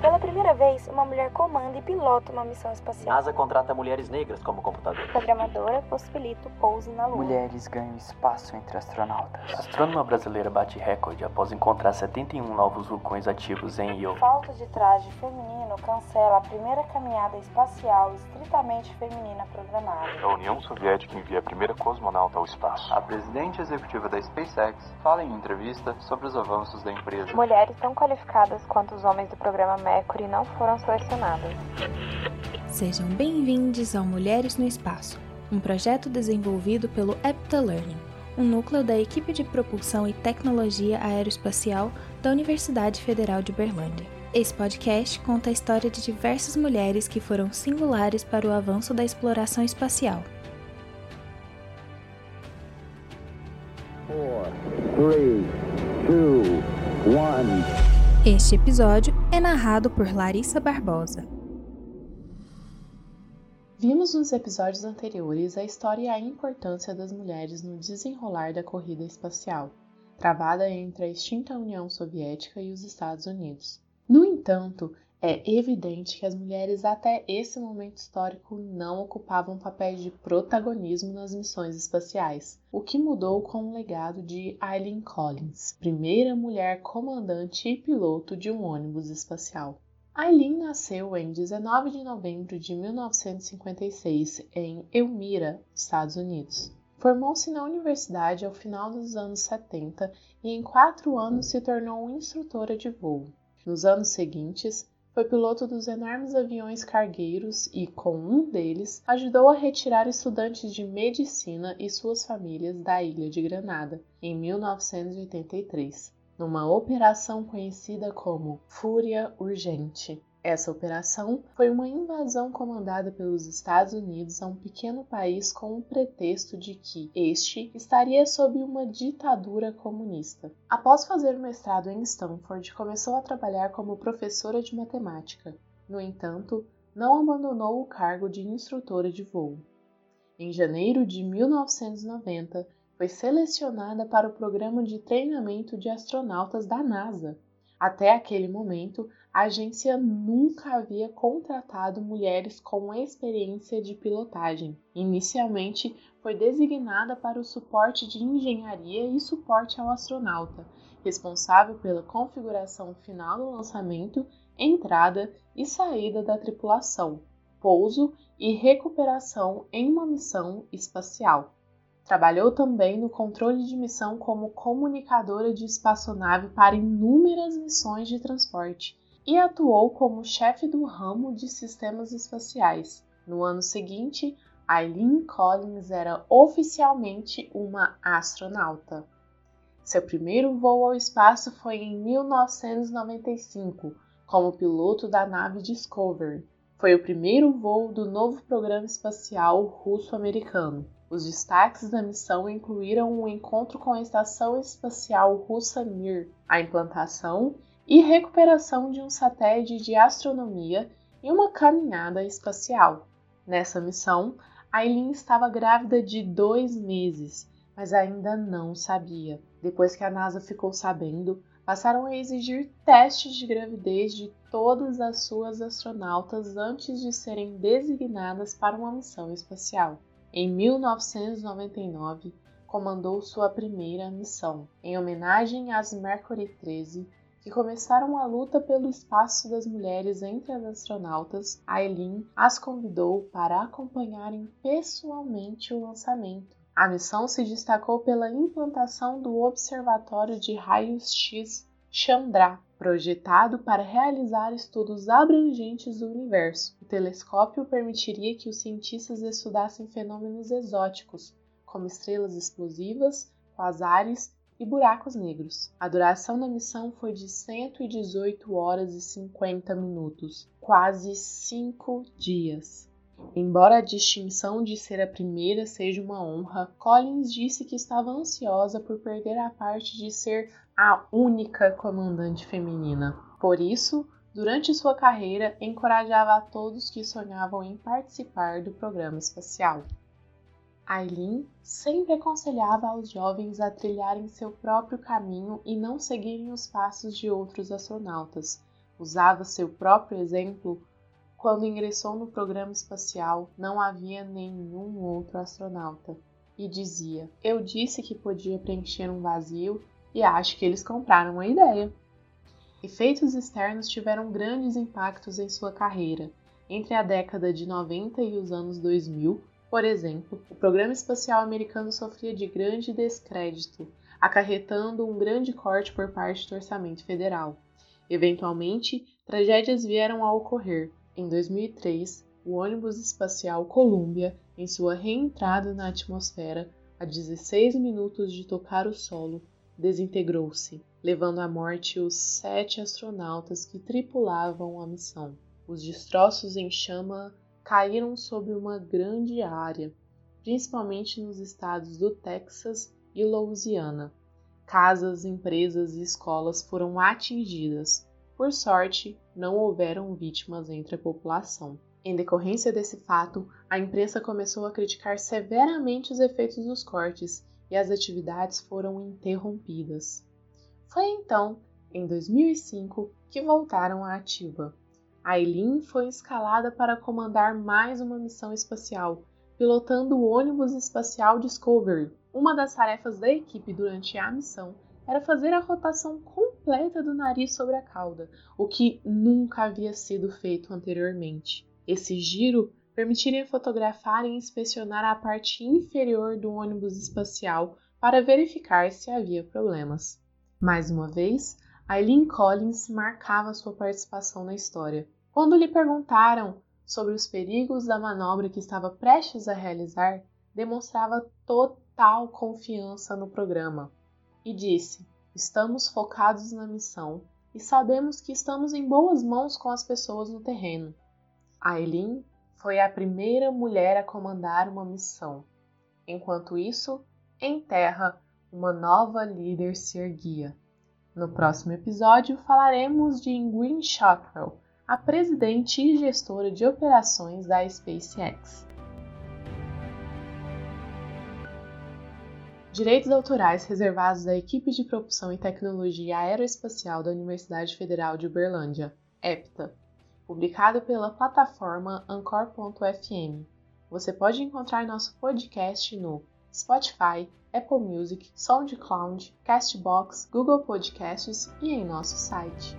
Pela primeira vez, uma mulher comanda e pilota uma missão espacial. NASA contrata mulheres negras como computador. Programadora possibilita o pouso na Lua. Mulheres ganham espaço entre astronautas. A astrônoma brasileira bate recorde após encontrar 71 novos vulcões ativos em Io. Falta de traje feminino cancela a primeira caminhada espacial estritamente feminina programada. A União Soviética envia a primeira cosmonauta ao espaço. A presidente executiva da SpaceX fala em entrevista sobre os avanços da empresa. Mulheres tão qualificadas quanto os homens do programa Mercury não foram selecionadas. Sejam bem-vindos ao Mulheres no Espaço, um projeto desenvolvido pelo Epta Learning, um núcleo da equipe de propulsão e tecnologia aeroespacial da Universidade Federal de Berlândia. Esse podcast conta a história de diversas mulheres que foram singulares para o avanço da exploração espacial. Four, three, two, one. Este episódio é narrado por Larissa Barbosa. Vimos nos episódios anteriores a história e a importância das mulheres no desenrolar da corrida espacial, travada entre a extinta União Soviética e os Estados Unidos. No entanto, é evidente que as mulheres até esse momento histórico não ocupavam papéis de protagonismo nas missões espaciais, o que mudou com o legado de Eileen Collins, primeira mulher comandante e piloto de um ônibus espacial. Eileen nasceu em 19 de novembro de 1956 em Elmira, Estados Unidos. Formou-se na universidade ao final dos anos 70 e em quatro anos se tornou instrutora de voo. Nos anos seguintes, foi piloto dos enormes aviões cargueiros e, com um deles, ajudou a retirar estudantes de medicina e suas famílias da ilha de Granada, em 1983, numa operação conhecida como Fúria Urgente. Essa operação foi uma invasão comandada pelos Estados Unidos a um pequeno país com o pretexto de que este estaria sob uma ditadura comunista. Após fazer mestrado em Stanford, começou a trabalhar como professora de matemática. No entanto, não abandonou o cargo de instrutora de voo. Em janeiro de 1990, foi selecionada para o programa de treinamento de astronautas da NASA. Até aquele momento, a agência nunca havia contratado mulheres com experiência de pilotagem. Inicialmente, foi designada para o suporte de engenharia e suporte ao astronauta, responsável pela configuração final do lançamento, entrada e saída da tripulação, pouso e recuperação em uma missão espacial. Trabalhou também no controle de missão como comunicadora de espaçonave para inúmeras missões de transporte e atuou como chefe do ramo de sistemas espaciais. No ano seguinte, Eileen Collins era oficialmente uma astronauta. Seu primeiro voo ao espaço foi em 1995, como piloto da nave Discovery. Foi o primeiro voo do novo programa espacial russo-americano. Os destaques da missão incluíram o um encontro com a Estação Espacial Russa Mir, a implantação e recuperação de um satélite de astronomia e uma caminhada espacial. Nessa missão, Aileen estava grávida de dois meses, mas ainda não sabia. Depois que a NASA ficou sabendo, passaram a exigir testes de gravidez de todas as suas astronautas antes de serem designadas para uma missão espacial. Em 1999, comandou sua primeira missão, em homenagem às Mercury 13, que começaram a luta pelo espaço das mulheres entre as astronautas, Aileen as convidou para acompanharem pessoalmente o lançamento. A missão se destacou pela implantação do Observatório de Raios X Chandra, projetado para realizar estudos abrangentes do universo. O telescópio permitiria que os cientistas estudassem fenômenos exóticos, como estrelas explosivas, quasares e buracos negros. A duração da missão foi de 118 horas e 50 minutos, quase 5 dias. Embora a distinção de ser a primeira seja uma honra, Collins disse que estava ansiosa por perder a parte de ser a única comandante feminina. Por isso, durante sua carreira, encorajava a todos que sonhavam em participar do programa espacial. Aileen sempre aconselhava aos jovens a trilharem seu próprio caminho e não seguirem os passos de outros astronautas, Usava seu próprio exemplo quando ingressou no programa espacial, não havia nenhum outro astronauta e dizia: Eu disse que podia preencher um vazio e acho que eles compraram a ideia. Efeitos externos tiveram grandes impactos em sua carreira. Entre a década de 90 e os anos 2000, por exemplo, o programa espacial americano sofria de grande descrédito, acarretando um grande corte por parte do orçamento federal. Eventualmente, tragédias vieram a ocorrer. Em 2003, o ônibus espacial Columbia, em sua reentrada na atmosfera, a 16 minutos de tocar o solo, desintegrou-se, levando à morte os sete astronautas que tripulavam a missão. Os destroços em chama caíram sobre uma grande área, principalmente nos estados do Texas e Louisiana. Casas, empresas e escolas foram atingidas. Por sorte, não houveram vítimas entre a população. Em decorrência desse fato, a imprensa começou a criticar severamente os efeitos dos cortes e as atividades foram interrompidas. Foi então, em 2005, que voltaram à ativa. Aileen foi escalada para comandar mais uma missão espacial, pilotando o ônibus espacial Discovery. Uma das tarefas da equipe durante a missão era fazer a rotação completa do nariz sobre a cauda, o que nunca havia sido feito anteriormente. Esse giro permitiria fotografar e inspecionar a parte inferior do ônibus espacial para verificar se havia problemas. Mais uma vez, Eileen Collins marcava sua participação na história. Quando lhe perguntaram sobre os perigos da manobra que estava prestes a realizar, demonstrava total confiança no programa e disse: Estamos focados na missão e sabemos que estamos em boas mãos com as pessoas no terreno. Aileen foi a primeira mulher a comandar uma missão. Enquanto isso, em terra, uma nova líder se erguia. No próximo episódio falaremos de Ingrid Shotwell, a presidente e gestora de operações da SpaceX. Direitos autorais reservados à equipe de propulsão e tecnologia aeroespacial da Universidade Federal de Uberlândia, EPTA, publicado pela plataforma Anchor.fm. Você pode encontrar nosso podcast no Spotify, Apple Music, SoundCloud, Castbox, Google Podcasts e em nosso site.